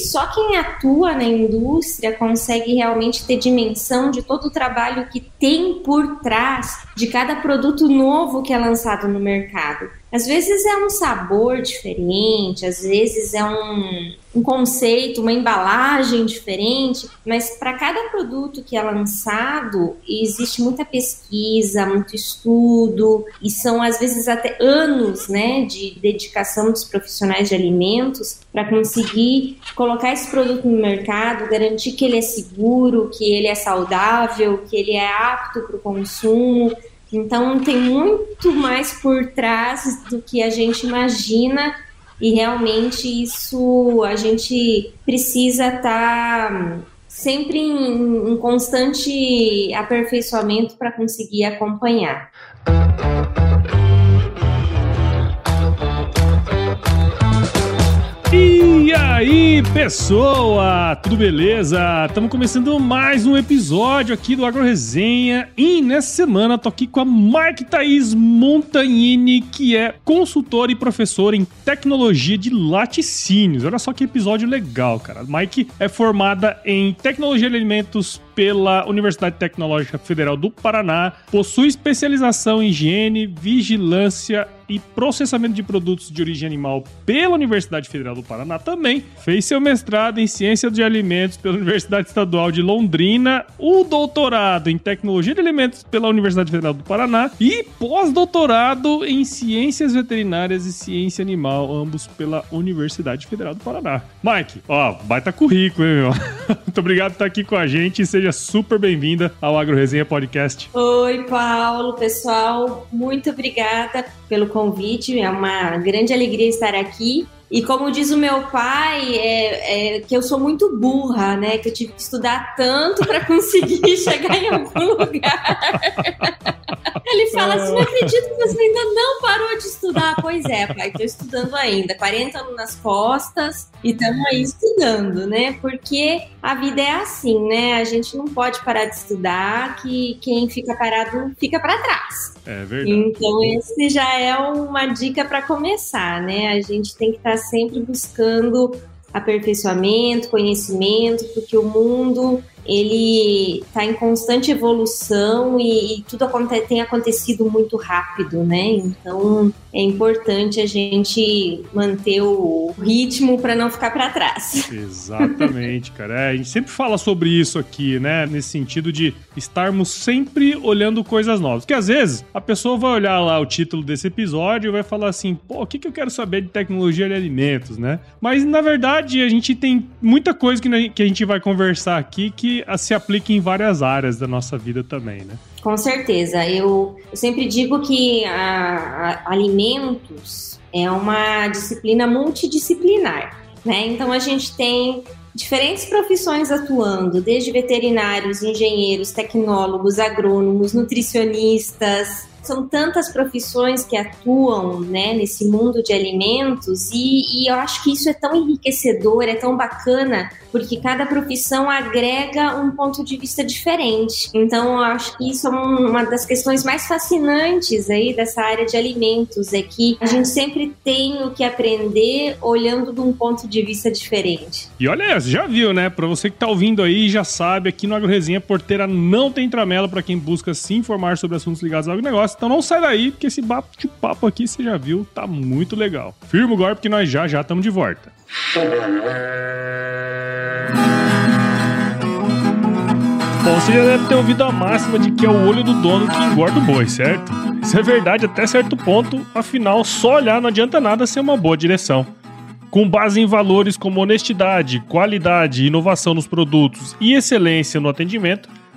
só quem atua na indústria consegue realmente ter dimensão de todo o trabalho que tem por trás de cada produto novo que é lançado no mercado. Às vezes é um sabor diferente, às vezes é um, um conceito, uma embalagem diferente, mas para cada produto que é lançado, existe muita pesquisa, muito estudo, e são às vezes até anos né, de dedicação dos profissionais de alimentos para conseguir colocar esse produto no mercado, garantir que ele é seguro, que ele é saudável, que ele é apto para o consumo. Então tem muito mais por trás do que a gente imagina e realmente isso a gente precisa estar tá sempre em, em constante aperfeiçoamento para conseguir acompanhar. E aí, pessoa, tudo beleza? Estamos começando mais um episódio aqui do Agro Resenha e nessa semana tô aqui com a Mike Thaís Montagnini, que é consultora e professora em tecnologia de laticínios. Olha só que episódio legal, cara. A Mike é formada em tecnologia de alimentos pela Universidade Tecnológica Federal do Paraná, possui especialização em higiene, vigilância e processamento de produtos de origem animal pela Universidade Federal do Paraná também. Fez seu mestrado em ciência de alimentos pela Universidade Estadual de Londrina, o doutorado em tecnologia de alimentos pela Universidade Federal do Paraná e pós-doutorado em ciências veterinárias e ciência animal, ambos pela Universidade Federal do Paraná. Mike, ó, baita currículo, hein, meu? Muito obrigado por estar aqui com a gente e seja super bem-vinda ao Agro Resenha Podcast. Oi, Paulo, pessoal, muito obrigada pelo convite. É uma grande alegria estar aqui. E como diz o meu pai, é, é, que eu sou muito burra, né? Que eu tive que estudar tanto para conseguir chegar em algum lugar. Ele fala assim: não acredito que você ainda não parou de estudar. Pois é, pai, estou estudando ainda. 40 anos nas costas e estamos aí estudando, né? Porque a vida é assim, né? A gente não pode parar de estudar, que quem fica parado fica para trás. É verdade. Então, esse já é uma dica para começar, né? A gente tem que estar tá sempre buscando aperfeiçoamento, conhecimento, porque o mundo ele está em constante evolução e, e tudo acontece, tem acontecido muito rápido, né? Então é importante a gente manter o ritmo para não ficar para trás. Exatamente, cara. É, a gente sempre fala sobre isso aqui, né? Nesse sentido de estarmos sempre olhando coisas novas. Porque às vezes a pessoa vai olhar lá o título desse episódio e vai falar assim: pô, o que, que eu quero saber de tecnologia de alimentos, né? Mas na verdade a gente tem muita coisa que a gente vai conversar aqui que se aplica em várias áreas da nossa vida também, né? Com certeza. Eu, eu sempre digo que a, a, alimentos é uma disciplina multidisciplinar, né? Então a gente tem diferentes profissões atuando, desde veterinários, engenheiros, tecnólogos, agrônomos, nutricionistas, são tantas profissões que atuam né, nesse mundo de alimentos e, e, eu acho que isso é tão enriquecedor, é tão bacana, porque cada profissão agrega um ponto de vista diferente. Então, eu acho que isso é uma das questões mais fascinantes aí dessa área de alimentos, é que a gente sempre tem o que aprender olhando de um ponto de vista diferente. E olha, já viu, né? Para você que tá ouvindo aí, já sabe, aqui no AgroResenha Porteira não tem tramela para quem busca se informar sobre assuntos ligados ao agronegócio. Então não sai daí, porque esse bate-papo aqui, você já viu, tá muito legal. Firma o golpe que nós já já estamos de volta. Bom, você já deve ter ouvido a máxima de que é o olho do dono que engorda o boi, certo? Isso é verdade até certo ponto, afinal, só olhar não adianta nada ser uma boa direção. Com base em valores como honestidade, qualidade, inovação nos produtos e excelência no atendimento,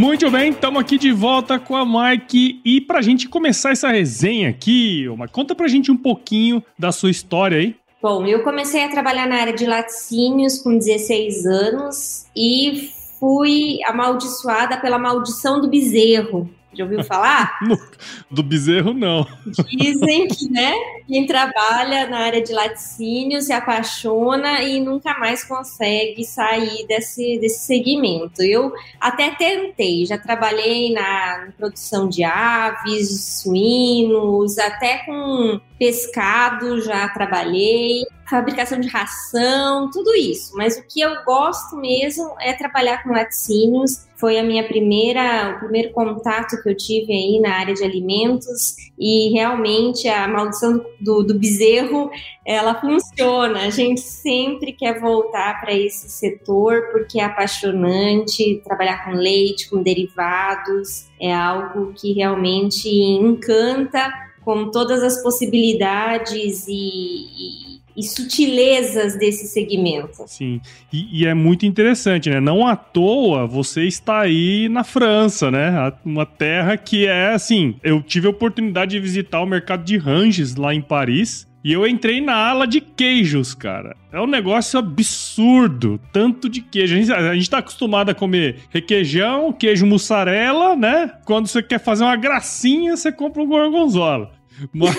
Muito bem, estamos aqui de volta com a Mike. E para a gente começar essa resenha aqui, Mike, conta para a gente um pouquinho da sua história aí. Bom, eu comecei a trabalhar na área de laticínios com 16 anos e fui amaldiçoada pela maldição do bezerro. Já ouviu falar? Do bezerro, não. Dizem que, né, quem trabalha na área de laticínio se apaixona e nunca mais consegue sair desse, desse segmento. Eu até tentei, já trabalhei na produção de aves, suínos, até com pescado já trabalhei, fabricação de ração, tudo isso. Mas o que eu gosto mesmo é trabalhar com laticínios. Foi a minha primeira, o primeiro contato que eu tive aí na área de alimentos e realmente a maldição do, do bezerro, ela funciona. A gente sempre quer voltar para esse setor porque é apaixonante trabalhar com leite, com derivados, é algo que realmente encanta com todas as possibilidades e, e, e sutilezas desse segmento. Sim, e, e, é muito interessante, né? Não à toa você está aí na França, né? Uma terra que é assim. Eu tive a oportunidade de visitar o mercado de Ranges lá em Paris. E eu entrei na ala de queijos, cara. É um negócio absurdo. Tanto de queijo. A gente, a gente tá acostumado a comer requeijão, queijo mussarela, né? Quando você quer fazer uma gracinha, você compra um gorgonzola. Mas,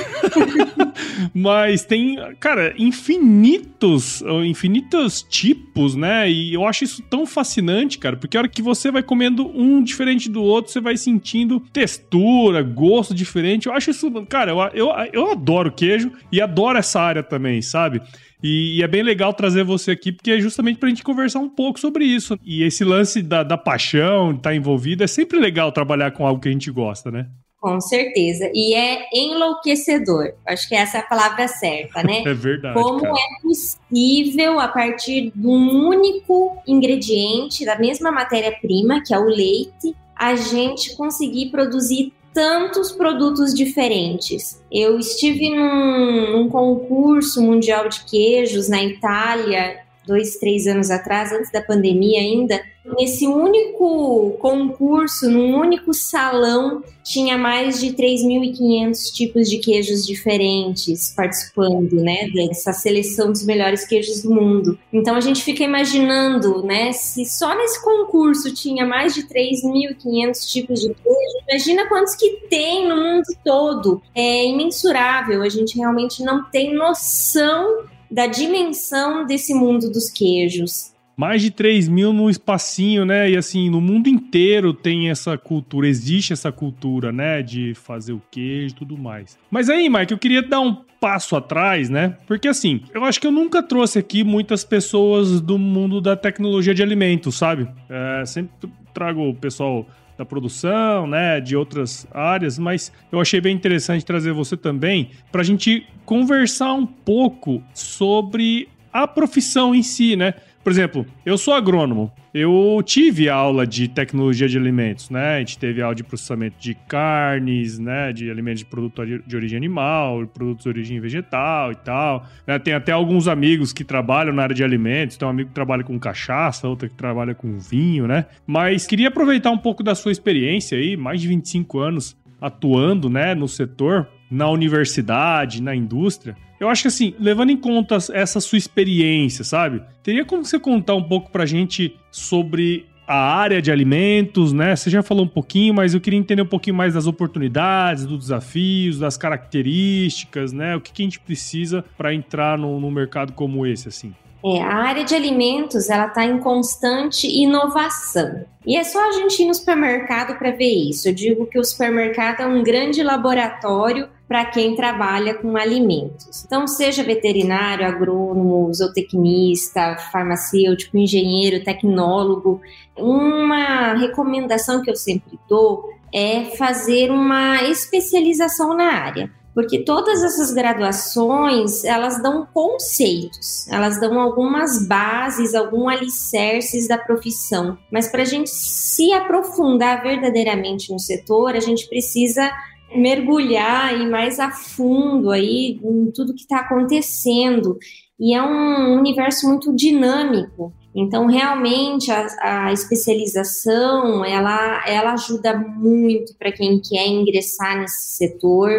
mas, tem, cara, infinitos, infinitos tipos, né? E eu acho isso tão fascinante, cara, porque a hora que você vai comendo um diferente do outro, você vai sentindo textura, gosto diferente. Eu acho isso, cara, eu, eu, eu adoro queijo e adoro essa área também, sabe? E, e, é bem legal trazer você aqui, porque é justamente pra gente conversar um pouco sobre isso. E esse lance da, da paixão, de estar tá envolvido, é sempre legal trabalhar com algo que a gente gosta, né? Com certeza. E é enlouquecedor. Acho que essa é a palavra certa, né? É verdade. Como cara. é possível, a partir de um único ingrediente, da mesma matéria-prima, que é o leite, a gente conseguir produzir tantos produtos diferentes. Eu estive num, num concurso mundial de queijos na Itália dois, três anos atrás, antes da pandemia ainda, nesse único concurso, num único salão, tinha mais de 3.500 tipos de queijos diferentes participando, né, dessa seleção dos melhores queijos do mundo. Então a gente fica imaginando, né, se só nesse concurso tinha mais de 3.500 tipos de queijo, imagina quantos que tem no mundo todo. É imensurável, a gente realmente não tem noção da dimensão desse mundo dos queijos. Mais de 3 mil no espacinho, né? E assim, no mundo inteiro tem essa cultura, existe essa cultura, né? De fazer o queijo e tudo mais. Mas aí, Mike, eu queria dar um passo atrás, né? Porque assim, eu acho que eu nunca trouxe aqui muitas pessoas do mundo da tecnologia de alimentos, sabe? É, sempre trago o pessoal da produção, né, de outras áreas, mas eu achei bem interessante trazer você também para a gente conversar um pouco sobre a profissão em si, né? Por exemplo, eu sou agrônomo. Eu tive aula de tecnologia de alimentos, né? A gente teve aula de processamento de carnes, né? De alimentos de produto de origem animal, produtos de origem vegetal e tal. Né? Tem até alguns amigos que trabalham na área de alimentos. Tem um amigo que trabalha com cachaça, outro que trabalha com vinho, né? Mas queria aproveitar um pouco da sua experiência aí, mais de 25 anos atuando, né, no setor, na universidade, na indústria. Eu acho que assim, levando em conta essa sua experiência, sabe? Teria como você contar um pouco pra gente sobre a área de alimentos, né? Você já falou um pouquinho, mas eu queria entender um pouquinho mais das oportunidades, dos desafios, das características, né? O que, que a gente precisa para entrar num mercado como esse, assim. É, a área de alimentos ela está em constante inovação. E é só a gente ir no supermercado para ver isso. Eu digo que o supermercado é um grande laboratório para quem trabalha com alimentos. Então, seja veterinário, agrônomo, zootecnista, farmacêutico, engenheiro, tecnólogo, uma recomendação que eu sempre dou é fazer uma especialização na área. porque todas essas graduações elas dão conceitos, elas dão algumas bases, alguns alicerces da profissão, mas para a gente se aprofundar verdadeiramente no setor, a gente precisa mergulhar e mais a fundo aí em tudo que está acontecendo e é um universo muito dinâmico. Então, realmente, a, a especialização, ela, ela ajuda muito para quem quer ingressar nesse setor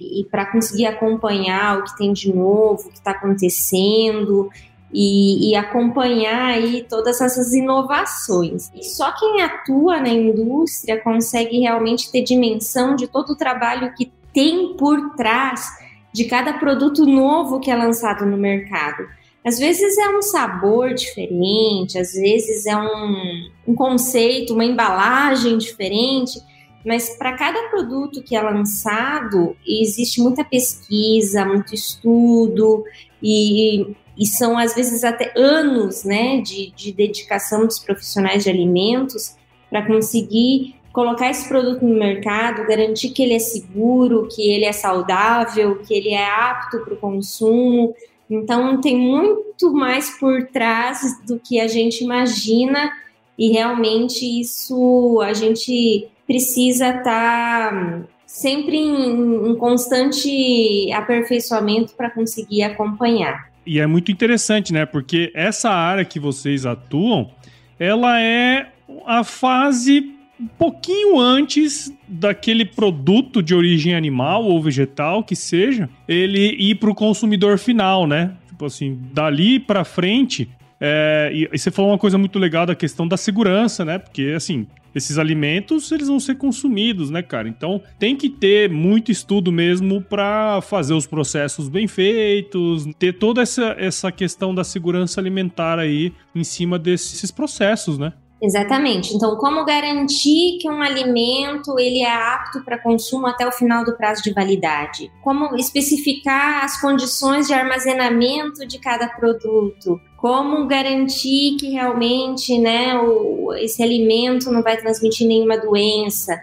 e para conseguir acompanhar o que tem de novo, o que está acontecendo e, e, acompanhar aí todas essas inovações. E só quem atua na indústria consegue realmente ter dimensão de todo o trabalho que tem por trás de cada produto novo que é lançado no mercado. Às vezes é um sabor diferente, às vezes é um, um conceito, uma embalagem diferente, mas para cada produto que é lançado, existe muita pesquisa, muito estudo, e, e são às vezes até anos né, de, de dedicação dos profissionais de alimentos para conseguir colocar esse produto no mercado, garantir que ele é seguro, que ele é saudável, que ele é apto para o consumo. Então, tem muito mais por trás do que a gente imagina, e realmente isso a gente precisa estar tá sempre em, em constante aperfeiçoamento para conseguir acompanhar. E é muito interessante, né? Porque essa área que vocês atuam, ela é a fase um pouquinho antes daquele produto de origem animal ou vegetal que seja, ele ir para o consumidor final, né? Tipo assim, dali para frente. É, e, e você falou uma coisa muito legal da questão da segurança, né? Porque assim, esses alimentos eles vão ser consumidos, né, cara? Então tem que ter muito estudo mesmo para fazer os processos bem feitos, ter toda essa, essa questão da segurança alimentar aí em cima desses processos, né? Exatamente. Então, como garantir que um alimento ele é apto para consumo até o final do prazo de validade? Como especificar as condições de armazenamento de cada produto? Como garantir que realmente, né, o, esse alimento não vai transmitir nenhuma doença?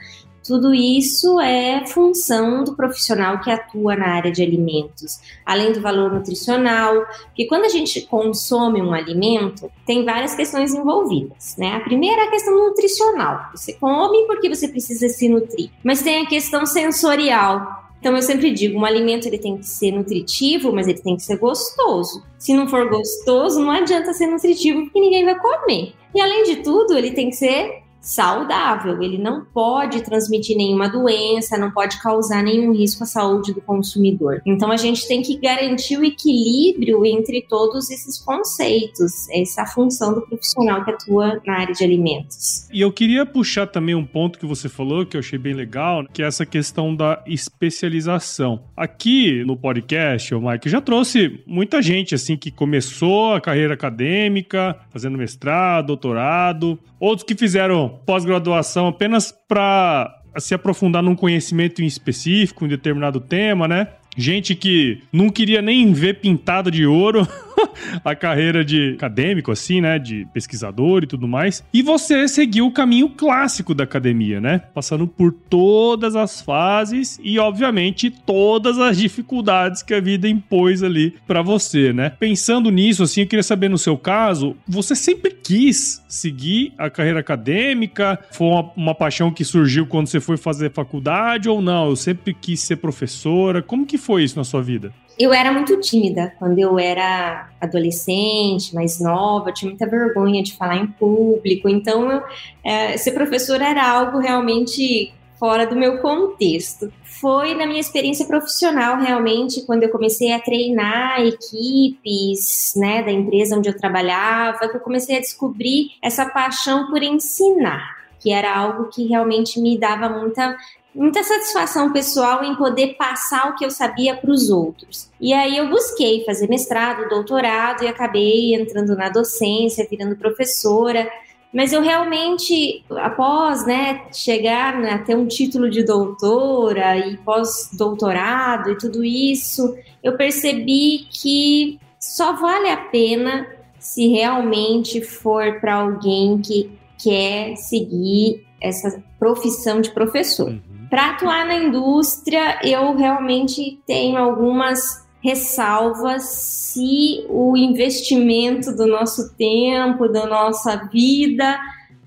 Tudo isso é função do profissional que atua na área de alimentos, além do valor nutricional, porque quando a gente consome um alimento, tem várias questões envolvidas, né? A primeira é a questão nutricional. Você come porque você precisa se nutrir, mas tem a questão sensorial. Então eu sempre digo, um alimento ele tem que ser nutritivo, mas ele tem que ser gostoso. Se não for gostoso, não adianta ser nutritivo porque ninguém vai comer. E além de tudo, ele tem que ser saudável. Ele não pode transmitir nenhuma doença, não pode causar nenhum risco à saúde do consumidor. Então a gente tem que garantir o equilíbrio entre todos esses conceitos. Essa função do profissional que atua na área de alimentos. E eu queria puxar também um ponto que você falou que eu achei bem legal, que é essa questão da especialização. Aqui no podcast, o Mike já trouxe muita gente assim que começou a carreira acadêmica, fazendo mestrado, doutorado, outros que fizeram pós-graduação apenas para se aprofundar num conhecimento em específico, em determinado tema, né? Gente que não queria nem ver pintado de ouro a carreira de acadêmico, assim, né? De pesquisador e tudo mais. E você seguiu o caminho clássico da academia, né? Passando por todas as fases e, obviamente, todas as dificuldades que a vida impôs ali para você, né? Pensando nisso, assim, eu queria saber no seu caso, você sempre quis seguir a carreira acadêmica? Foi uma, uma paixão que surgiu quando você foi fazer faculdade ou não? Eu sempre quis ser professora. Como que foi isso na sua vida? Eu era muito tímida quando eu era adolescente, mais nova, tinha muita vergonha de falar em público, então eu, é, ser professora era algo realmente fora do meu contexto. Foi na minha experiência profissional, realmente, quando eu comecei a treinar equipes né, da empresa onde eu trabalhava, que eu comecei a descobrir essa paixão por ensinar que era algo que realmente me dava muita muita satisfação pessoal em poder passar o que eu sabia para os outros. E aí eu busquei fazer mestrado, doutorado e acabei entrando na docência, virando professora. Mas eu realmente, após né, chegar a ter um título de doutora e pós-doutorado e tudo isso, eu percebi que só vale a pena se realmente for para alguém que quer seguir essa profissão de professor. Uhum. Para atuar na indústria, eu realmente tenho algumas ressalvas se o investimento do nosso tempo, da nossa vida,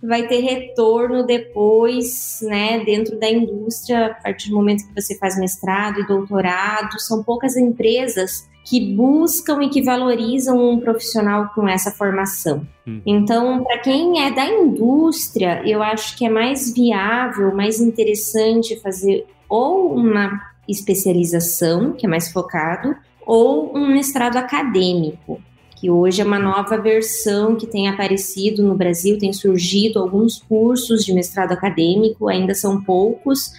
vai ter retorno depois, né, dentro da indústria, a partir do momento que você faz mestrado e doutorado. São poucas empresas que buscam e que valorizam um profissional com essa formação. Hum. Então, para quem é da indústria, eu acho que é mais viável, mais interessante fazer ou uma especialização, que é mais focado, ou um mestrado acadêmico, que hoje é uma nova versão que tem aparecido no Brasil, tem surgido alguns cursos de mestrado acadêmico, ainda são poucos,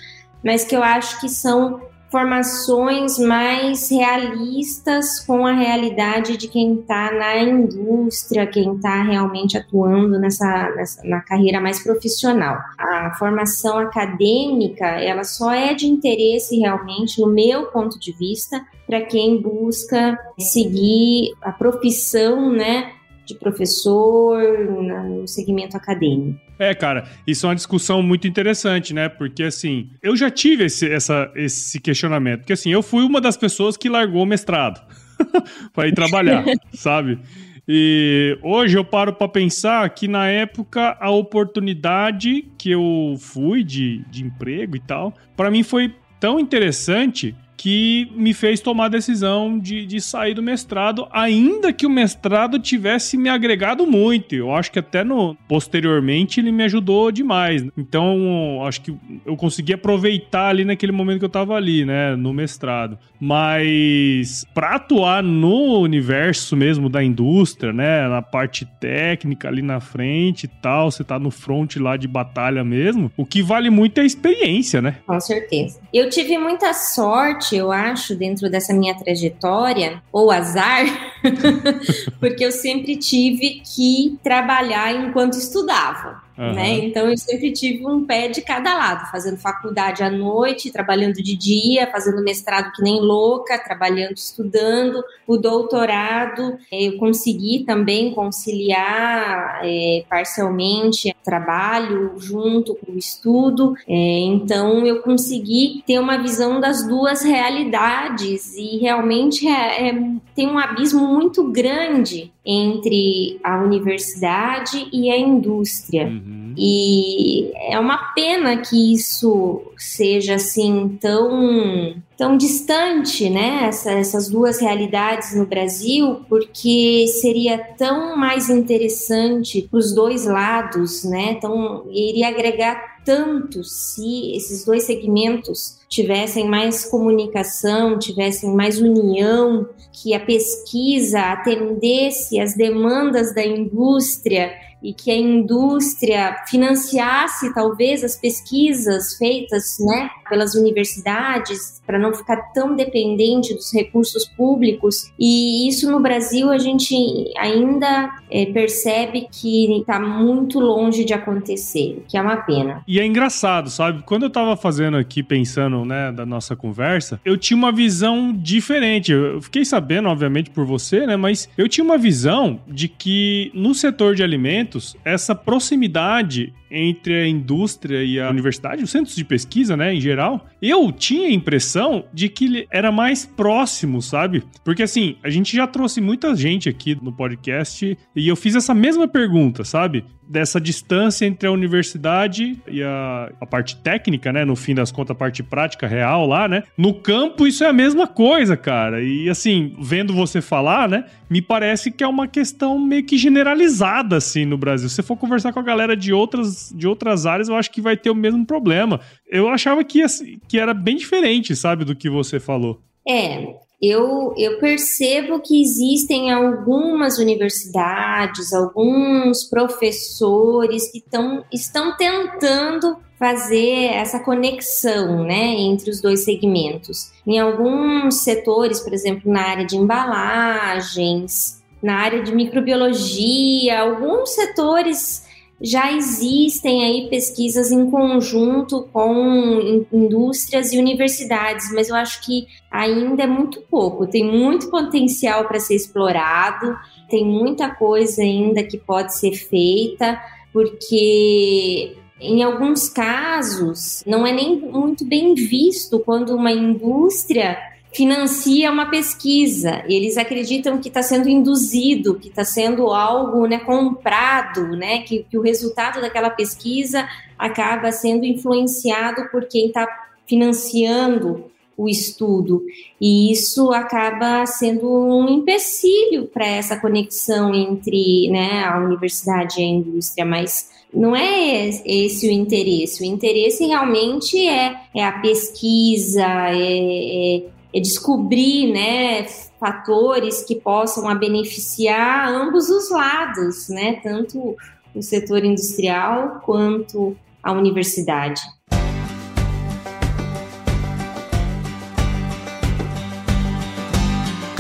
mas que eu acho que são formações mais realistas com a realidade de quem está na indústria, quem está realmente atuando nessa, nessa, na carreira mais profissional. A formação acadêmica, ela só é de interesse realmente, no meu ponto de vista, para quem busca seguir a profissão, né, de professor no segmento acadêmico. É, cara, isso é uma discussão muito interessante, né? Porque, assim, eu já tive esse, essa, esse questionamento. Porque, assim, eu fui uma das pessoas que largou o mestrado para ir trabalhar, sabe? E hoje eu paro para pensar que na época a oportunidade que eu fui de, de emprego e tal, para mim foi tão interessante que me fez tomar a decisão de, de sair do mestrado, ainda que o mestrado tivesse me agregado muito. Eu acho que até no posteriormente ele me ajudou demais. Então, acho que eu consegui aproveitar ali naquele momento que eu estava ali, né, no mestrado. Mas para atuar no universo mesmo da indústria, né, na parte técnica ali na frente e tal, você tá no front lá de batalha mesmo, o que vale muito é a experiência, né? Com certeza. Eu tive muita sorte sorte, eu acho, dentro dessa minha trajetória, ou azar, porque eu sempre tive que trabalhar enquanto estudava. Uhum. Né? Então eu sempre tive um pé de cada lado, fazendo faculdade à noite, trabalhando de dia, fazendo mestrado que nem louca, trabalhando, estudando, o doutorado. Eu consegui também conciliar é, parcialmente trabalho junto com o estudo, é, então eu consegui ter uma visão das duas realidades e realmente é, é tem um abismo muito grande entre a universidade e a indústria. Uhum. E é uma pena que isso seja assim tão tão distante, né? Essa, essas duas realidades no Brasil, porque seria tão mais interessante para os dois lados, né? Então iria agregar tanto se esses dois segmentos tivessem mais comunicação, tivessem mais união, que a pesquisa atendesse às demandas da indústria e que a indústria financiasse talvez as pesquisas feitas né, pelas universidades para não ficar tão dependente dos recursos públicos e isso no Brasil a gente ainda é, percebe que está muito longe de acontecer, que é uma pena. E é engraçado, sabe? Quando eu estava fazendo aqui pensando né, da nossa conversa, eu tinha uma visão diferente. Eu fiquei sabendo, obviamente, por você, né? Mas eu tinha uma visão de que no setor de alimentos essa proximidade entre a indústria e a universidade, os centros de pesquisa, né, em geral, eu tinha a impressão de que ele era mais próximo, sabe? Porque assim, a gente já trouxe muita gente aqui no podcast e eu fiz essa mesma pergunta, sabe? Dessa distância entre a universidade e a, a parte técnica, né? No fim das contas, a parte prática real lá, né? No campo, isso é a mesma coisa, cara. E assim, vendo você falar, né? Me parece que é uma questão meio que generalizada, assim, no Brasil. Se você for conversar com a galera de outras de outras áreas, eu acho que vai ter o mesmo problema. Eu achava que, que era bem diferente, sabe, do que você falou. É, eu, eu percebo que existem algumas universidades, alguns professores que tão, estão tentando fazer essa conexão né, entre os dois segmentos. Em alguns setores, por exemplo, na área de embalagens, na área de microbiologia, alguns setores já existem aí pesquisas em conjunto com indústrias e universidades, mas eu acho que ainda é muito pouco. Tem muito potencial para ser explorado, tem muita coisa ainda que pode ser feita, porque Em alguns casos, não é nem muito bem visto quando uma indústria financia uma pesquisa. Eles acreditam que está sendo induzido, que está sendo algo né, comprado, né, que, que o resultado daquela pesquisa acaba sendo influenciado por quem está financiando o estudo. E isso acaba sendo um empecilho para essa conexão entre né, a universidade e a indústria, mas não é esse o interesse. O interesse realmente é, é a pesquisa, é, é, descobrir né, fatores que possam beneficiar ambos os lados, né, tanto o setor industrial quanto a universidade.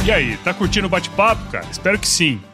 E aí, tá curtindo o bate-papo, cara? Espero que sim.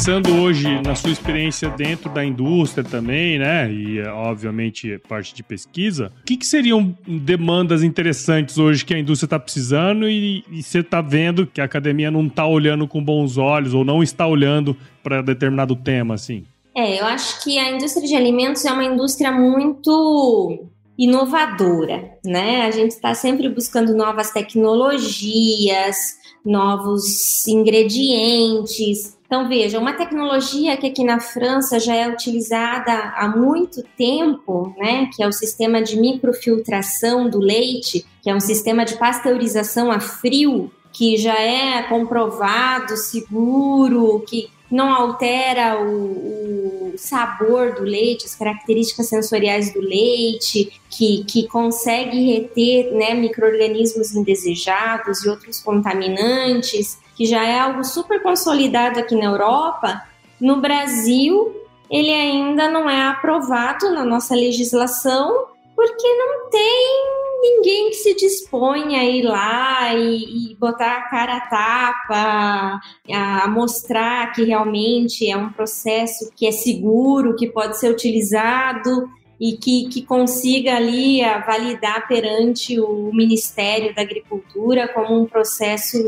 Pensando hoje na sua experiência dentro da indústria também, né? E obviamente parte de pesquisa, o que, que seriam demandas interessantes hoje que a indústria está precisando e, e você está vendo que a academia não está olhando com bons olhos ou não está olhando para determinado tema, assim? É, eu acho que a indústria de alimentos é uma indústria muito inovadora, né? A gente está sempre buscando novas tecnologias, novos ingredientes. Então, veja, uma tecnologia que aqui na França já é utilizada há muito tempo, né, que é o sistema de microfiltração do leite, que é um sistema de pasteurização a frio, que já é comprovado, seguro, que não altera o, o, sabor do leite, as características sensoriais do leite, que, que consegue reter né, micro-organismos indesejados e outros contaminantes que já é algo super consolidado aqui na Europa, no Brasil ele ainda não é aprovado na nossa legislação porque não tem ninguém que se dispõe a ir lá e, e, botar a cara a tapa, a mostrar que realmente é um processo que é seguro, que pode ser utilizado e que, que consiga ali validar perante o Ministério da Agricultura como um processo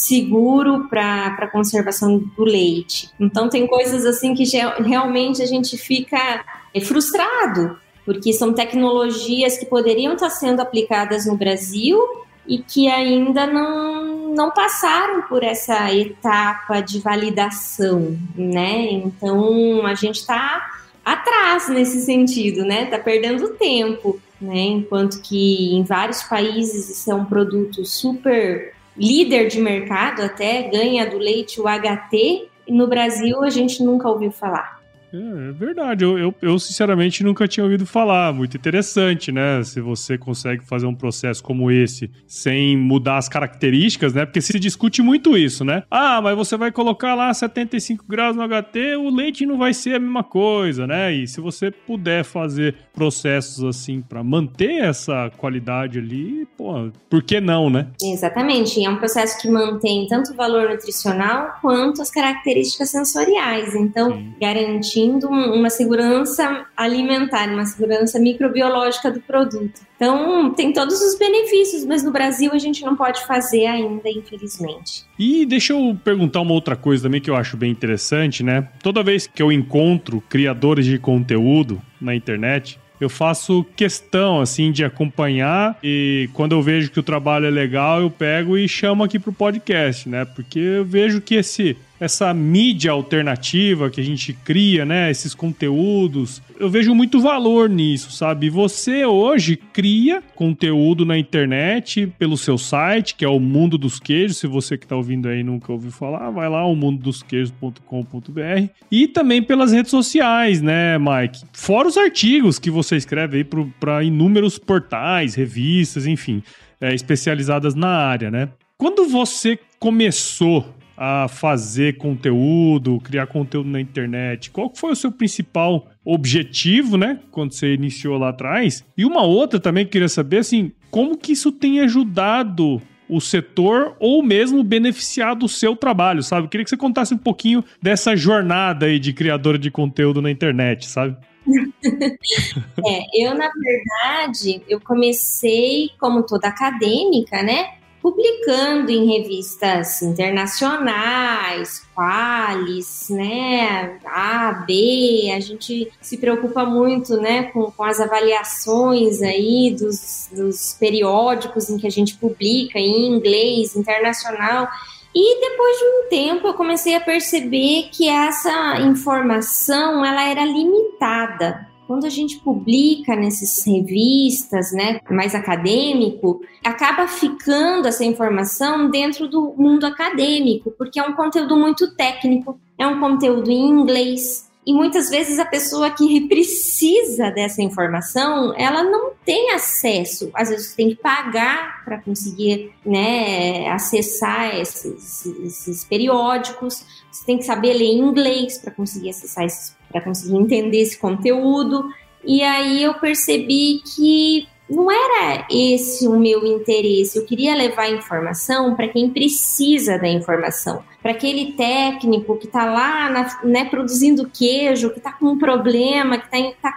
seguro para a conservação do leite. Então tem coisas assim que realmente a gente fica é, frustrado, porque são tecnologias que poderiam estar sendo aplicadas no Brasil e que ainda não, não passaram por essa etapa de validação, né? Então a gente está atrás nesse sentido, né? Tá perdendo tempo, né? Enquanto que em vários países isso é um produto super líder de mercado até, ganha do leite o HT, e no Brasil a gente nunca ouviu falar. É, é verdade, eu, eu, eu, sinceramente nunca tinha ouvido falar. Muito interessante, né? Se você consegue fazer um processo como esse sem mudar as características, né? Porque se discute muito isso, né? Ah, mas você vai colocar lá 75 graus no HT, o leite não vai ser a mesma coisa, né? E se você puder fazer processos assim para manter essa qualidade ali, pô, por que não, né? Exatamente. É um processo que mantém tanto o valor nutricional quanto as características sensoriais. Então, Sim. garantir garantindo uma segurança alimentar, uma segurança microbiológica do produto. Então, tem todos os benefícios, mas no Brasil a gente não pode fazer ainda, infelizmente. E deixa eu perguntar uma outra coisa também que eu acho bem interessante, né? Toda vez que eu encontro criadores de conteúdo na internet, eu faço questão, assim, de acompanhar e quando eu vejo que o trabalho é legal, eu pego e chamo aqui pro podcast, né? Porque eu vejo que esse essa mídia alternativa que a gente cria, né? Esses conteúdos. Eu vejo muito valor nisso, sabe? Você hoje cria conteúdo na internet pelo seu site, que é o Mundo dos Queijos. Se você que está ouvindo aí nunca ouviu falar, vai lá, o mundodosqueijos.com.br. E também pelas redes sociais, né, Mike? Fora os artigos que você escreve aí para inúmeros portais, revistas, enfim, é, especializadas na área, né? Quando você começou a fazer conteúdo, criar conteúdo na internet? Qual foi o seu principal objetivo, né, quando você iniciou lá atrás? E uma outra também que queria saber, assim, como que isso tem ajudado o setor ou mesmo beneficiado o seu trabalho, sabe? Eu queria que você contasse um pouquinho dessa jornada aí de criadora de conteúdo na internet, sabe? é, eu, na verdade, eu comecei como toda acadêmica, né? Publicando em revistas internacionais, qualis, né, A, B, a gente se preocupa muito, né, com, com as avaliações aí dos, dos periódicos em que a gente publica em inglês, internacional, e depois de um tempo eu comecei a perceber que essa informação ela era limitada, quando a gente publica nessas revistas, né, mais acadêmico, acaba ficando essa informação dentro do mundo acadêmico, porque é um conteúdo muito técnico, é um conteúdo em inglês, e muitas vezes a pessoa que precisa dessa informação, ela não tem acesso. Às vezes tem que pagar para conseguir né, acessar esses, esses periódicos. Você tem que saber ler inglês para conseguir acessar esses para conseguir entender esse conteúdo. E aí eu percebi que não era esse o meu interesse. Eu queria levar informação para quem precisa da informação, para aquele técnico que está lá na, né, produzindo queijo, que está com um problema, que está tá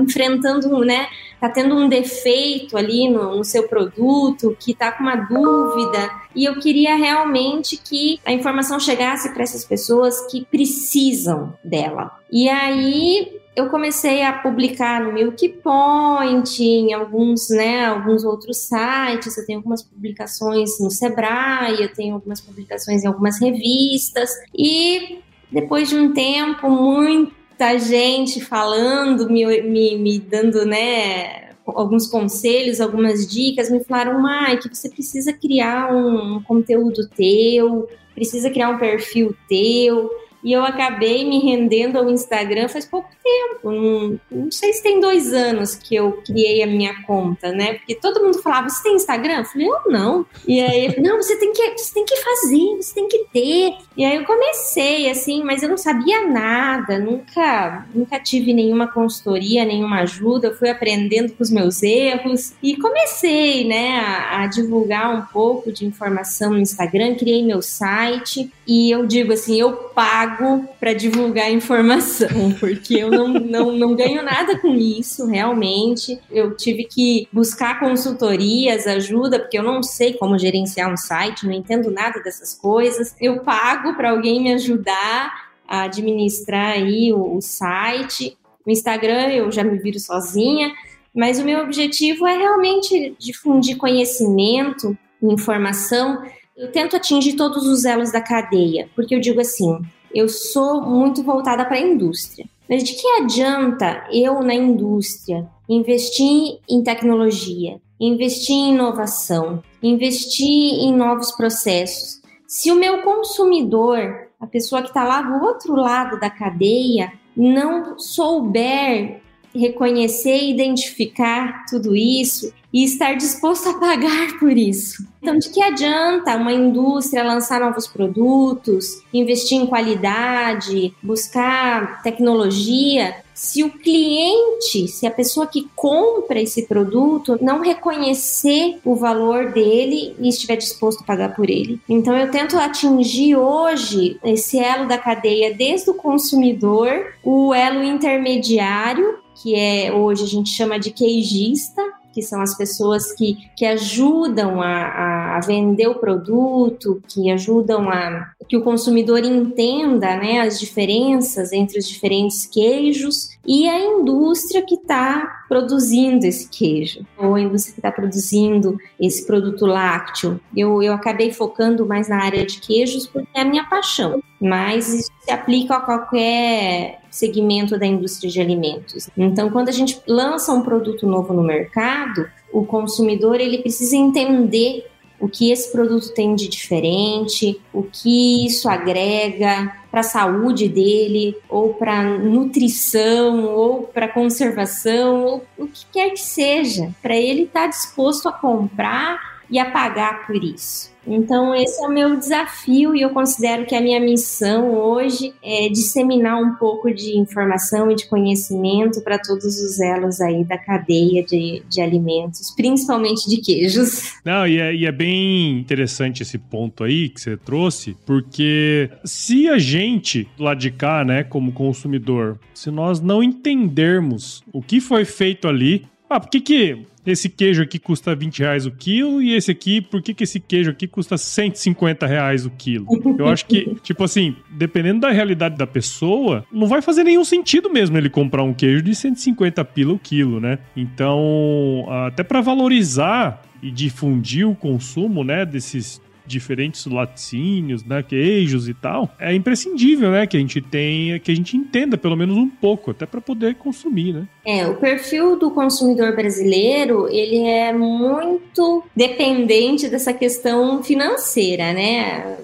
enfrentando, né, está tendo um defeito ali no, no seu produto, que está com uma dúvida. E eu queria realmente que a informação chegasse para essas pessoas que precisam dela. E aí eu comecei a publicar no Milk Point, em alguns, né, alguns outros sites, eu tenho algumas publicações no Sebrae, eu tenho algumas publicações em algumas revistas, e depois de um tempo, muita gente falando, me, me, me dando, né, alguns conselhos, algumas dicas, me falaram, Mike, você precisa criar um conteúdo teu, precisa criar um perfil teu, e eu acabei me rendendo ao Instagram faz pouco tempo. Não, não, sei se tem dois anos que eu criei a minha conta, né? Porque todo mundo falava: você tem Instagram? Eu falei, eu não. E aí, não, você tem que, você tem que fazer, você tem que ter. E aí eu comecei, assim, mas eu não sabia nada, nunca, nunca tive nenhuma consultoria, nenhuma ajuda. Eu fui aprendendo com os meus erros e comecei, né, a, a divulgar um pouco de informação no Instagram, criei meu site e eu digo assim, eu pago para divulgar informação, porque eu não, não, não ganho nada com isso, realmente. Eu tive que buscar consultorias, ajuda, porque eu não sei como gerenciar um site, não entendo nada dessas coisas. Eu pago para alguém me ajudar a administrar aí o, o site. No Instagram eu já me viro sozinha, mas o meu objetivo é realmente difundir conhecimento, informação. Eu tento atingir todos os elos da cadeia, porque eu digo assim: eu sou muito voltada para a indústria. Mas de que adianta eu, na indústria, investir em tecnologia, investir em inovação, investir em novos processos, se o meu consumidor, a pessoa que está lá do outro lado da cadeia, não souber reconhecer e identificar tudo isso e estar disposto a pagar por isso. Então, de que adianta uma indústria lançar novos produtos, investir em qualidade, buscar tecnologia, se o cliente, se a pessoa que compra esse produto não reconhecer o valor dele e estiver disposto a pagar por ele. Então, eu tento atingir hoje esse elo da cadeia desde o consumidor, o elo intermediário que é hoje a gente chama de queijista, que são as pessoas que, que ajudam a, a vender o produto, que ajudam a que o consumidor entenda né, as diferenças entre os diferentes queijos e a indústria que está produzindo esse queijo, ou a indústria que está produzindo esse produto lácteo. Eu, eu acabei focando mais na área de queijos é a minha paixão, mas isso se aplica a qualquer segmento da indústria de alimentos. Então, quando a gente lança um produto novo no mercado, o consumidor ele precisa entender o que esse produto tem de diferente, o que isso agrega para a saúde dele, ou para nutrição, ou para conservação, ou o que quer que seja, para ele estar tá disposto a comprar e a pagar por isso. Então, esse é o meu desafio e eu considero que a minha missão hoje é disseminar um pouco de informação e de conhecimento para todos os elos aí da cadeia de, de alimentos, principalmente de queijos. Não, e é, e é bem interessante esse ponto aí que você trouxe, porque se a gente, lá de cá, né, como consumidor, se nós não entendermos o que foi feito ali, ah, por que, que esse queijo aqui custa 20 reais o quilo e esse aqui, por que, que esse queijo aqui custa 150 reais o quilo? Eu acho que, tipo assim, dependendo da realidade da pessoa, não vai fazer nenhum sentido mesmo ele comprar um queijo de 150 pila o quilo, né? Então, até para valorizar e difundir o consumo, né, desses diferentes laticínios, né, queijos e tal, é imprescindível, né, que a gente tenha, que a gente entenda pelo menos um pouco, até para poder consumir, né? É, o perfil do consumidor brasileiro, ele é muito dependente dessa questão financeira, né?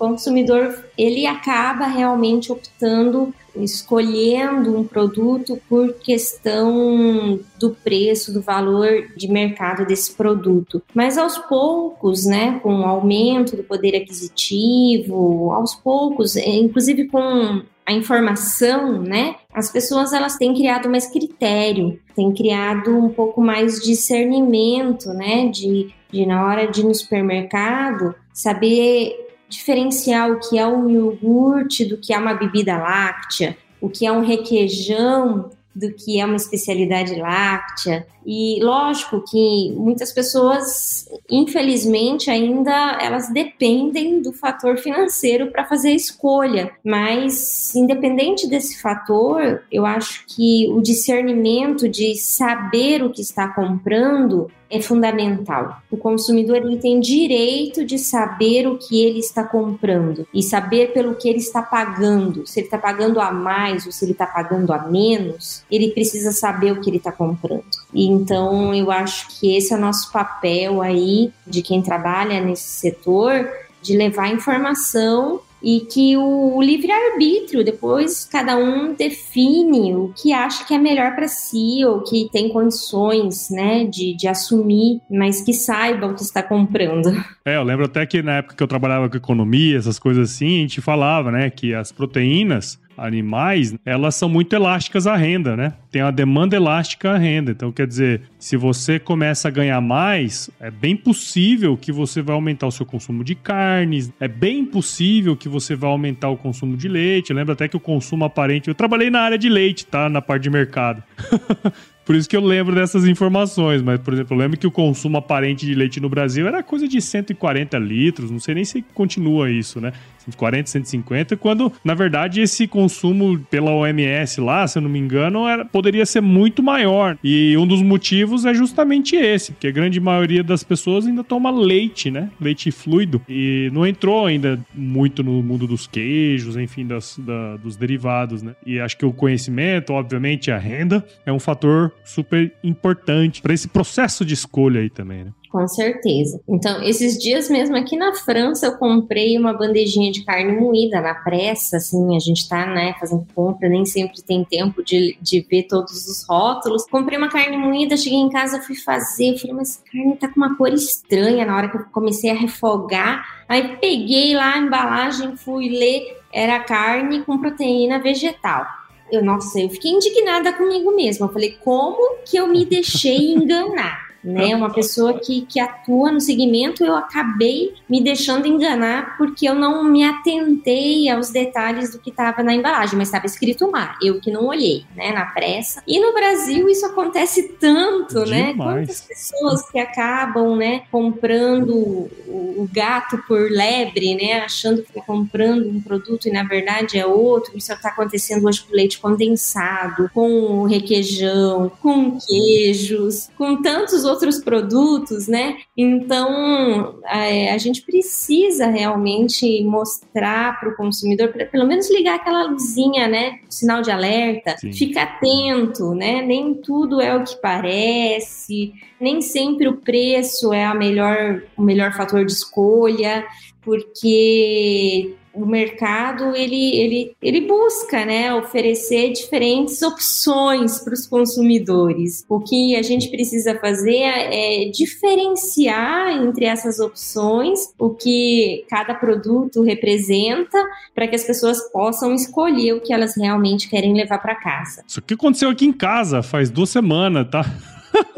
Consumidor, ele acaba realmente optando escolhendo um produto por questão do preço, do valor de mercado desse produto. Mas aos poucos, né, com o aumento do poder aquisitivo, aos poucos, é, inclusive com a informação, né? As pessoas elas têm criado mais critério, têm criado um pouco mais discernimento, né? De, de na hora de ir no supermercado saber diferenciar o que é um iogurte do que é uma bebida láctea, o que é um requeijão do que é uma especialidade láctea. E lógico que muitas pessoas, infelizmente, ainda elas dependem do fator financeiro para fazer a escolha. Mas independente desse fator, eu acho que o discernimento de saber o que está comprando é fundamental. O consumidor ele tem direito de saber o que ele está comprando e saber pelo que ele está pagando. Se ele está pagando a mais ou se ele está pagando a menos, ele precisa saber o que ele está comprando. E então eu acho que esse é o nosso papel aí de quem trabalha nesse setor de levar informação e que o, o livre-arbítrio, depois cada um define o que acha que é melhor para si ou que tem condições né, de, de assumir, mas que saiba o que está comprando. É, eu lembro até que na época que eu trabalhava com economia, essas coisas assim, a gente falava né, que as proteínas animais, elas são muito elásticas à renda, né? Tem uma demanda elástica à renda. Então, quer dizer, se você começa a ganhar mais, é bem possível que você vai aumentar o seu consumo de carnes, é bem possível que você vai aumentar o consumo de leite. Lembra até que o consumo aparente. Eu trabalhei na área de leite, tá? Na parte de mercado. Por isso que eu lembro dessas informações. Mas, por exemplo, eu lembro que o consumo aparente de leite no Brasil era coisa de 140 litros. Não sei nem se continua isso, né? 140, 150, quando, na verdade, esse consumo pela OMS lá, se eu não me engano, era, poderia ser muito maior. E um dos motivos é justamente esse, porque a grande maioria das pessoas ainda toma leite, né? Leite fluido. E não entrou ainda muito no mundo dos queijos, enfim, das, da, dos derivados, né? E acho que o conhecimento, obviamente, a renda, é um fator super importante para esse processo de escolha aí também, né? Com certeza. Então, esses dias mesmo aqui na França, eu comprei uma bandejinha de carne moída na pressa, assim, a gente tá, né, fazendo compra, nem sempre tem tempo de, de ver todos os rótulos. Comprei uma carne moída, cheguei em casa, fui fazer, falei, mas carne tá com uma cor estranha na hora que eu comecei a refogar. Aí peguei lá a embalagem, fui ler, era carne com proteína vegetal. Eu, nossa, eu fiquei indignada comigo mesma. Eu falei, como que eu me deixei enganar? Né? Uma pessoa que, que atua no segmento, eu acabei me deixando enganar porque eu não me atentei aos detalhes do que estava na embalagem, mas estava escrito lá, eu que não olhei, né, na pressa. E no Brasil isso acontece tanto, né? Demais. né? Quantas pessoas que acabam, né, comprando o, o gato por lebre, né, achando que está comprando um produto e na verdade é outro. Isso está acontecendo hoje com leite condensado, com requeijão, com queijos, com tantos outros produtos, né? Então, a, é, a gente precisa realmente mostrar para o consumidor, pra, pelo menos ligar aquela luzinha, né? Sinal de alerta, Sim. fica atento, né? Nem tudo é o que parece, nem sempre o preço é a melhor, o melhor fator de escolha, porque o mercado ele, ele, ele busca né, oferecer diferentes opções para os consumidores. O que a gente precisa fazer é diferenciar entre essas opções o que cada produto representa para que as pessoas possam escolher o que elas realmente querem levar para casa. Isso que aconteceu aqui em casa faz duas semanas, tá?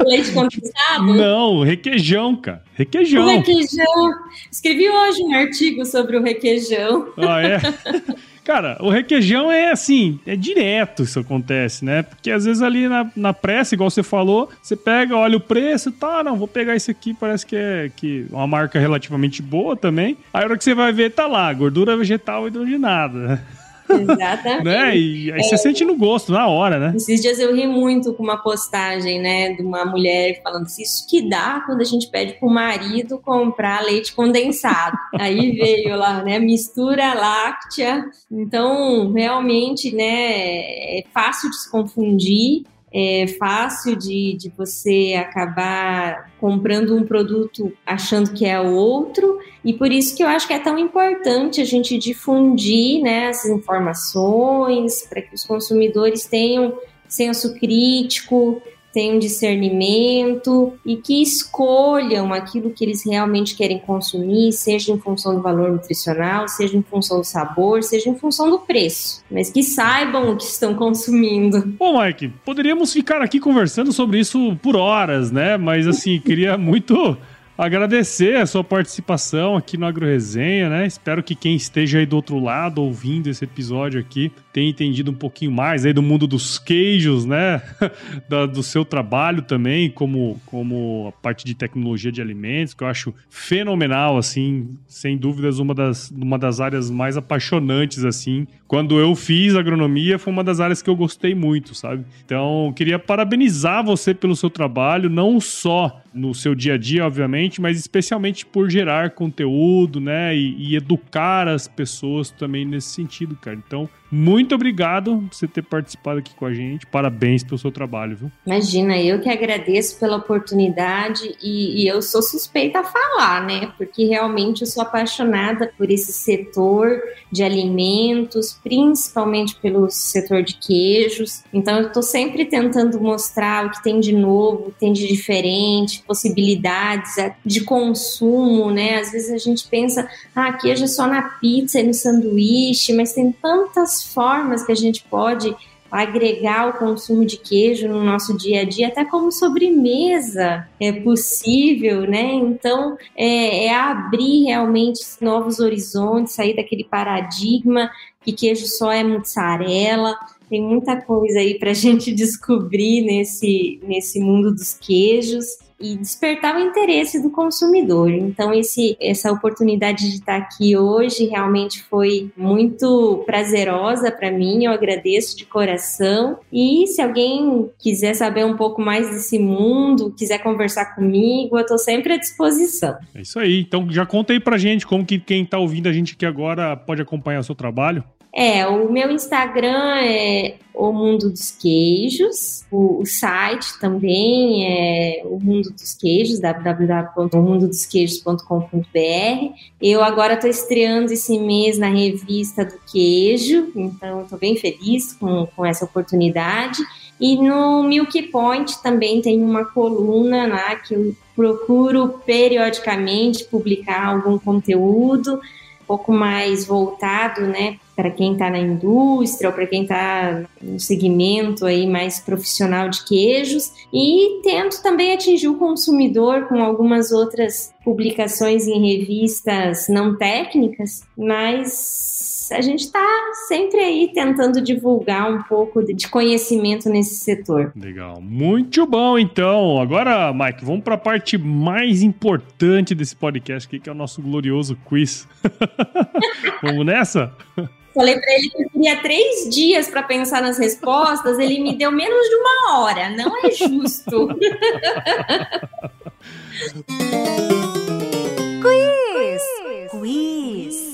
Leite condensado? Não, requeijão, cara. Requeijão. O requeijão. Escrevi hoje um artigo sobre o requeijão. Ah, é? Cara, o requeijão é assim, é direto isso acontece, né? Porque às vezes ali na, na pressa, igual você falou, você pega, olha o preço, tá, não, vou pegar esse aqui, parece que é que uma marca relativamente boa também. Aí a hora que você vai ver, tá lá, gordura vegetal hidrogenada. Exatamente. né? E aí é, você sente no gosto, na hora, né? Esses dias eu ri muito com uma postagem, né, de uma mulher falando assim, isso que dá quando a gente pede pro marido comprar leite condensado. aí veio lá, né, mistura láctea. Então, realmente, né, é fácil de se confundir é fácil de, de você acabar comprando um produto achando que é outro, e por isso que eu acho que é tão importante a gente difundir né, as informações para que os consumidores tenham senso crítico, tenham discernimento e que escolham aquilo que eles realmente querem consumir, seja em função do valor nutricional, seja em função do sabor, seja em função do preço, mas que saibam o que estão consumindo. Bom, Mike, poderíamos ficar aqui conversando sobre isso por horas, né? Mas assim, queria muito agradecer a sua participação aqui no Agro Resenha, né? Espero que quem esteja aí do outro lado ouvindo esse episódio aqui tenha entendido um pouquinho mais aí do mundo dos queijos, né? da, do seu trabalho também, como, como a parte de tecnologia de alimentos, que eu acho fenomenal, assim, sem dúvidas, uma das, uma das áreas mais apaixonantes, assim. Quando eu fiz agronomia, foi uma das áreas que eu gostei muito, sabe? Então, queria parabenizar você pelo seu trabalho, não só no seu dia a dia, obviamente, mas especialmente por gerar conteúdo, né? E, e educar as pessoas também nesse sentido, cara. Então, muito obrigado por você ter participado aqui com a gente. Parabéns pelo seu trabalho, viu? Imagina, eu que agradeço pela oportunidade e, e, eu sou suspeita a falar, né? Porque realmente eu sou apaixonada por esse setor de alimentos, principalmente pelo setor de queijos. Então eu estou sempre tentando mostrar o que tem de novo, o que tem de diferente, possibilidades de consumo, né? Às vezes a gente pensa, ah, queijo é só na pizza e no sanduíche, mas tem tantas formas que a gente pode agregar o consumo de queijo no nosso dia a dia, até como sobremesa é possível, né? Então, é, é abrir realmente novos horizontes, sair daquele paradigma que queijo só é mussarela. Tem muita coisa aí para a gente descobrir nesse, nesse mundo dos queijos e despertar o interesse do consumidor. Então, esse, essa oportunidade de estar aqui hoje realmente foi muito prazerosa para mim. Eu agradeço de coração. E se alguém quiser saber um pouco mais desse mundo, quiser conversar comigo, eu estou sempre à disposição. É isso aí. Então, já conta aí para gente como que quem está ouvindo a gente aqui agora pode acompanhar o seu trabalho. É, o meu Instagram é o Mundo dos Queijos, o, o site também é o Mundo dos Queijos, www.omundodosqueijos.com.br. Eu agora estou estreando esse mês na revista do queijo, então estou bem feliz com, com essa oportunidade. E no Milk Point também tem uma coluna lá que eu procuro periodicamente publicar algum conteúdo pouco mais voltado, né, para quem está na indústria ou para quem está no segmento aí mais profissional de queijos. E tento também atingir o consumidor com algumas outras publicações em revistas não técnicas, mas a gente está sempre aí tentando divulgar um pouco de conhecimento nesse setor. Legal, muito bom então. Agora, Mike, vamos para a parte mais importante desse podcast aqui, que é o nosso glorioso quiz. vamos nessa? Falei para ele que eu queria três dias para pensar nas respostas, ele me deu menos de uma hora. Não é justo. quiz! Quiz!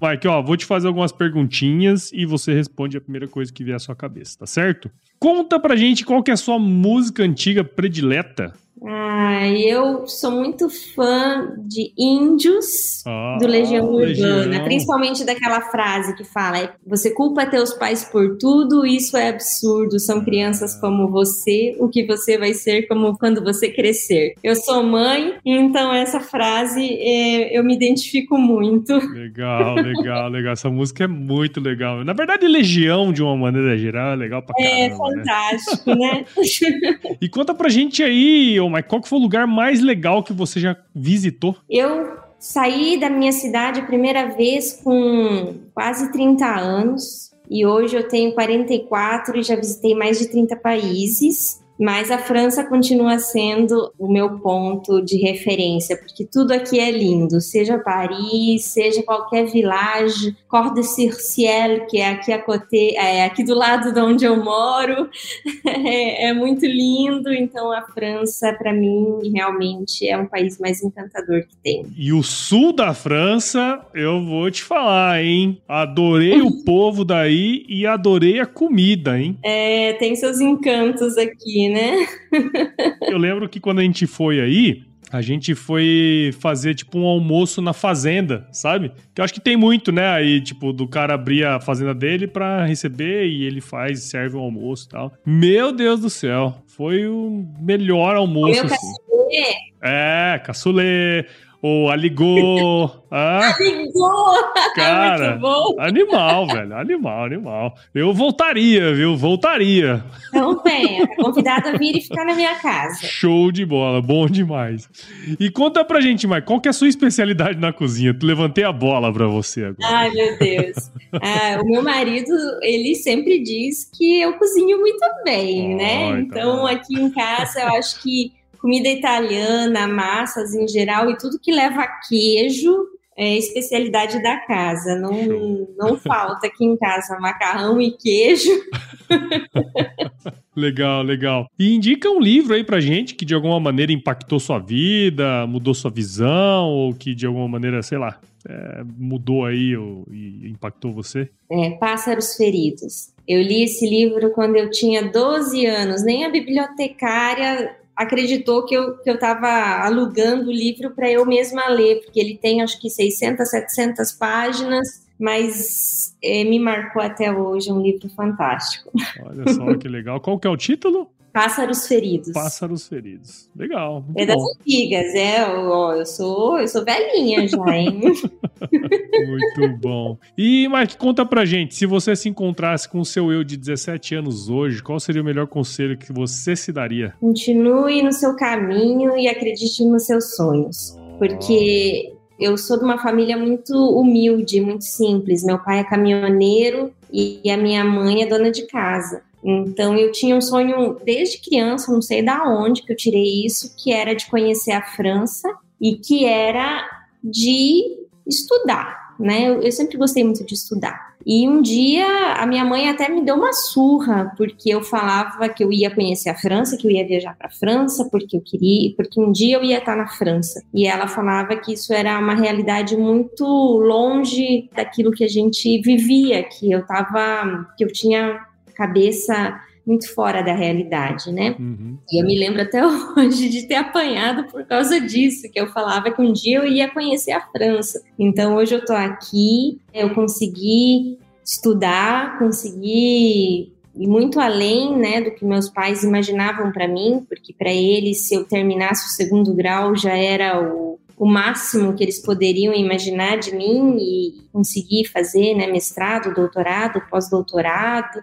Mike, ó, vou te fazer algumas perguntinhas e você responde a primeira coisa que vier à sua cabeça, tá certo? Conta pra gente qual que é a sua música antiga predileta. Ah, eu sou muito fã de Índios ah, do Legião Urbana, Legião. principalmente daquela frase que fala: você culpa teus pais por tudo, isso é absurdo. São crianças ah. como você, o que você vai ser como quando você crescer. Eu sou mãe, então essa frase é, eu me identifico muito. Legal, legal, legal. Essa música é muito legal. Na verdade, Legião, de uma maneira geral, é legal pra é caramba. É fantástico, né? né? e conta pra gente aí, mas qual que foi o lugar mais legal que você já visitou? Eu saí da minha cidade a primeira vez com quase 30 anos e hoje eu tenho 44 e já visitei mais de 30 países. Mas a França continua sendo o meu ponto de referência, porque tudo aqui é lindo, seja Paris, seja qualquer village, Cor de Circiel, que é aqui a Côté, é aqui do lado de onde eu moro, é, é muito lindo. Então a França, para mim, realmente é um país mais encantador que tem. E o sul da França, eu vou te falar, hein? Adorei o povo daí e adorei a comida, hein? É, tem seus encantos aqui, né? eu lembro que quando a gente foi aí, a gente foi fazer, tipo, um almoço na fazenda, sabe? Que eu acho que tem muito, né? Aí, tipo, do cara abrir a fazenda dele pra receber e ele faz, serve o um almoço e tal. Meu Deus do céu, foi o melhor almoço. Meu assim. caçulê. É, caçulê o Aligô. Ah, Aligô! Cara, animal, velho. Animal, animal. Eu voltaria, viu? Voltaria. Então venha, convidado a vir e ficar na minha casa. Show de bola, bom demais. E conta pra gente, Mike, qual que é a sua especialidade na cozinha? Tu levantei a bola pra você agora. Ai, meu Deus. Ah, o meu marido, ele sempre diz que eu cozinho muito bem, oh, né? Então, então, aqui em casa, eu acho que comida italiana, massas em geral e tudo que leva queijo é especialidade da casa. Não, não falta aqui em casa macarrão e queijo. legal, legal. E indica um livro aí pra gente que de alguma maneira impactou sua vida, mudou sua visão, ou que de alguma maneira, sei lá, é, mudou aí ou, e impactou você? É, Pássaros Feridos. Eu li esse livro quando eu tinha 12 anos, nem a bibliotecária acreditou que eu que eu estava alugando o livro para eu mesma ler, porque ele tem acho que 600, 700 páginas, mas é, me marcou até hoje, um livro fantástico. Olha só que legal. Qual que é o título? Pássaros Feridos. Pássaros Feridos. Legal. É das bom. antigas, é. Eu, eu, sou, eu sou velhinha já, hein? muito bom. E, Mike, conta pra gente, se você se encontrasse com o seu eu de 17 anos hoje, qual seria o melhor conselho que você se daria? Continue no seu caminho e acredite nos seus sonhos. Porque eu sou de uma família muito humilde, muito simples. Meu pai é caminhoneiro e a minha mãe é dona de casa. Então eu tinha um sonho desde criança, não sei da onde que eu tirei isso, que era de conhecer a França e que era de estudar, né? Eu, eu sempre gostei muito de estudar. E um dia a minha mãe até me deu uma surra porque eu falava que eu ia conhecer a França, que eu ia viajar para a França, porque eu queria, porque um dia eu ia estar na França. E ela falava que isso era uma realidade muito longe daquilo que a gente vivia, que eu tava, que eu tinha cabeça muito fora da realidade, né? Uhum. E eu me lembro até hoje de ter apanhado por causa disso, que eu falava que um dia eu ia conhecer a França. Então hoje eu tô aqui, eu consegui estudar, consegui ir muito além, né, do que meus pais imaginavam para mim, porque para eles se eu terminasse o segundo grau já era o o máximo que eles poderiam imaginar de mim e conseguir fazer, né, mestrado, doutorado, pós-doutorado.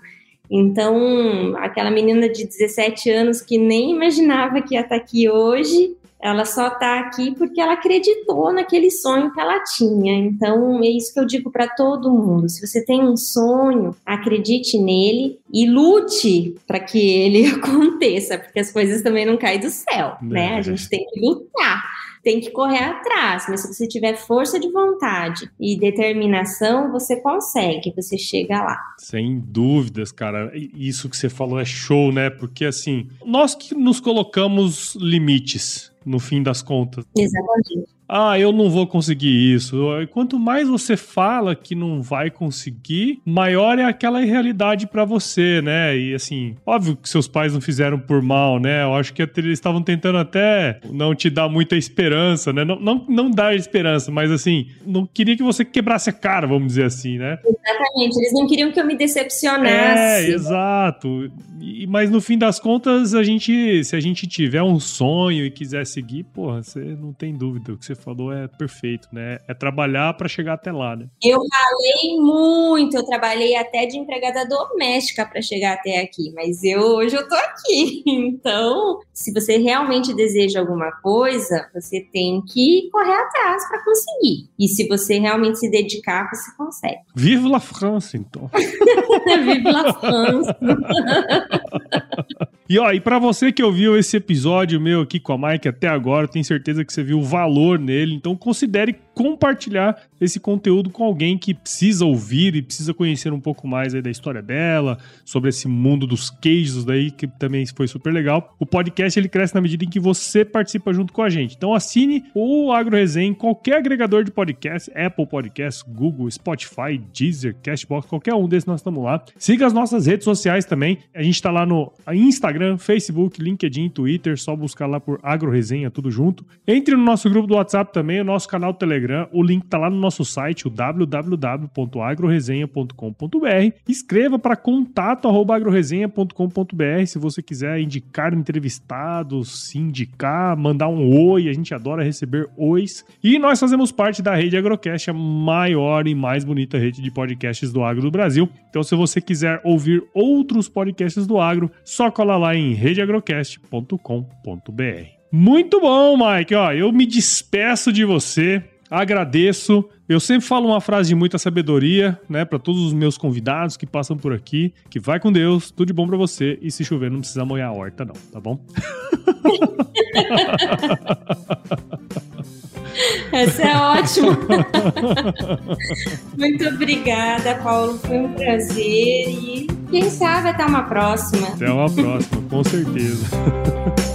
Então, aquela menina de 17 anos que nem imaginava que ia estar aqui hoje, ela só está aqui porque ela acreditou naquele sonho que ela tinha. Então, é isso que eu digo para todo mundo. Se você tem um sonho, acredite nele e lute para que ele aconteça, porque as coisas também não caem do céu, né? A gente tem que lutar tem que correr atrás, mas se você tiver força de vontade e determinação, você consegue, você chega lá. Sem dúvidas, cara. Isso que você falou é show, né? Porque assim, nós que nos colocamos limites no fim das contas. Exatamente ah, eu não vou conseguir isso. Quanto mais você fala que não vai conseguir, maior é aquela irrealidade para você, né? E assim, óbvio que seus pais não fizeram por mal, né? Eu acho que eles estavam tentando até não te dar muita esperança, né? Não, não, não dar esperança, mas assim, não queria que você quebrasse a cara, vamos dizer assim, né? Exatamente, eles não queriam que eu me decepcionasse. É, exato. E, mas no fim das contas, a gente, se a gente tiver um sonho e quiser seguir, porra, você não tem dúvida. O que você você falou é perfeito, né? É trabalhar para chegar até lá, né? Eu ralei muito, eu trabalhei até de empregada doméstica para chegar até aqui, mas eu hoje eu tô aqui. Então, se você realmente deseja alguma coisa, você tem que correr atrás para conseguir. E se você realmente se dedicar, você consegue. Vive la France, então. Vive la France. E ó, e para você que ouviu esse episódio meu aqui com a Mike até agora, tenho certeza que você viu o valor nele, então considere compartilhar esse conteúdo com alguém que precisa ouvir e precisa conhecer um pouco mais aí da história dela, sobre esse mundo dos queijos daí, que também foi super legal. O podcast ele cresce na medida em que você participa junto com a gente. Então assine o Agro Resenha em qualquer agregador de podcast, Apple Podcasts, Google, Spotify, Deezer, Cashbox, qualquer um desses nós estamos lá. Siga as nossas redes sociais também. A gente está lá no Instagram, Facebook, LinkedIn, Twitter, só buscar lá por Agro Resenha, tudo junto. Entre no nosso grupo do WhatsApp também, o nosso canal Telegram, o link tá lá no nosso site, o www.agroresenha.com.br. Escreva para contato@agroresenha.com.br se você quiser indicar entrevistados, se indicar, mandar um oi, a gente adora receber ois. E nós fazemos parte da rede Agrocast, a maior e mais bonita rede de podcasts do agro do Brasil. Então, se você quiser ouvir outros podcasts do agro, só cola lá em redeagrocast.com.br. Muito bom, Mike. Ó, eu me despeço de você agradeço. Eu sempre falo uma frase de muita sabedoria, né, para todos os meus convidados que passam por aqui, que vai com Deus, tudo de bom para você e se chover não precisa molhar a horta não, tá bom? Essa é ótima. Muito obrigada, Paulo. Foi um prazer e quem sabe até uma próxima. Até uma próxima, com certeza.